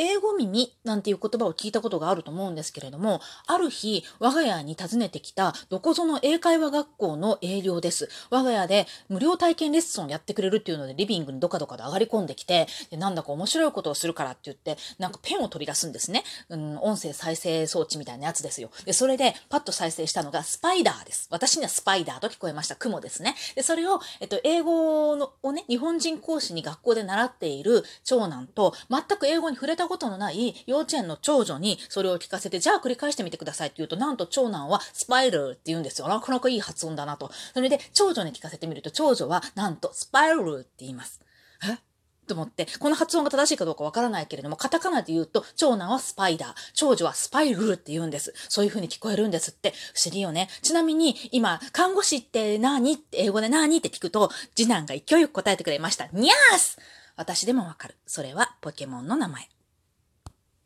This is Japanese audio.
英語耳なんていう言葉を聞いたことがあると思うんですけれども、ある日、我が家に訪ねてきたどこぞの英会話学校の営業です。我が家で無料体験レッスンをやってくれるっていうので、リビングにどかどかと上がり込んできて、でなんだか面白いことをするからって言って、なんかペンを取り出すんですね。うん、音声再生装置みたいなやつですよ。で、それでパッと再生したのがスパイダーです。私にはスパイダーと聞こえました。雲ですね。で、それを、えっと、英語のをね、日本人講師に学校で習っている長男と、全く英語に触れたことのない幼稚園の長女にそれを聞かせて、じゃあ繰り返してみてくださいって言うと、なんと長男はスパイルって言うんですよ。なかなかいい発音だなと。それで、長女に聞かせてみると、長女はなんとスパイルって言います。え？と思って、この発音が正しいかどうかわからないけれども、カタカナで言うと、長男はスパイダー、長女はスパイルって言うんです。そういう風に聞こえるんですって。不思議よね。ちなみに、今、看護師って何？って英語で何？って聞くと、次男が勢いよく答えてくれました。ニャース私でもわかる。それはポケモンの名前。